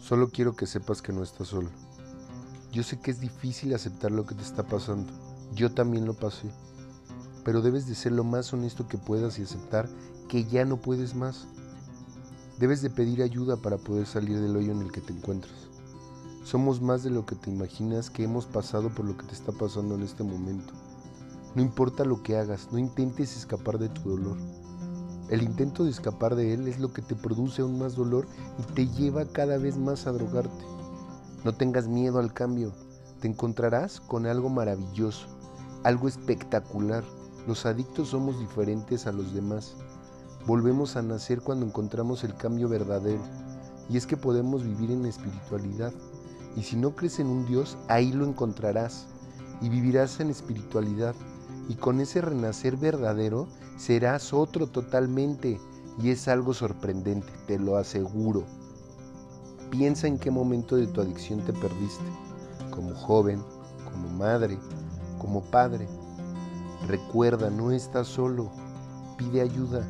Solo quiero que sepas que no estás solo. Yo sé que es difícil aceptar lo que te está pasando. Yo también lo pasé. Pero debes de ser lo más honesto que puedas y aceptar que ya no puedes más. Debes de pedir ayuda para poder salir del hoyo en el que te encuentras. Somos más de lo que te imaginas que hemos pasado por lo que te está pasando en este momento. No importa lo que hagas, no intentes escapar de tu dolor. El intento de escapar de él es lo que te produce aún más dolor y te lleva cada vez más a drogarte. No tengas miedo al cambio. Te encontrarás con algo maravilloso, algo espectacular. Los adictos somos diferentes a los demás. Volvemos a nacer cuando encontramos el cambio verdadero. Y es que podemos vivir en espiritualidad. Y si no crees en un Dios, ahí lo encontrarás. Y vivirás en espiritualidad. Y con ese renacer verdadero serás otro totalmente. Y es algo sorprendente, te lo aseguro. Piensa en qué momento de tu adicción te perdiste. Como joven, como madre, como padre. Recuerda, no estás solo. Pide ayuda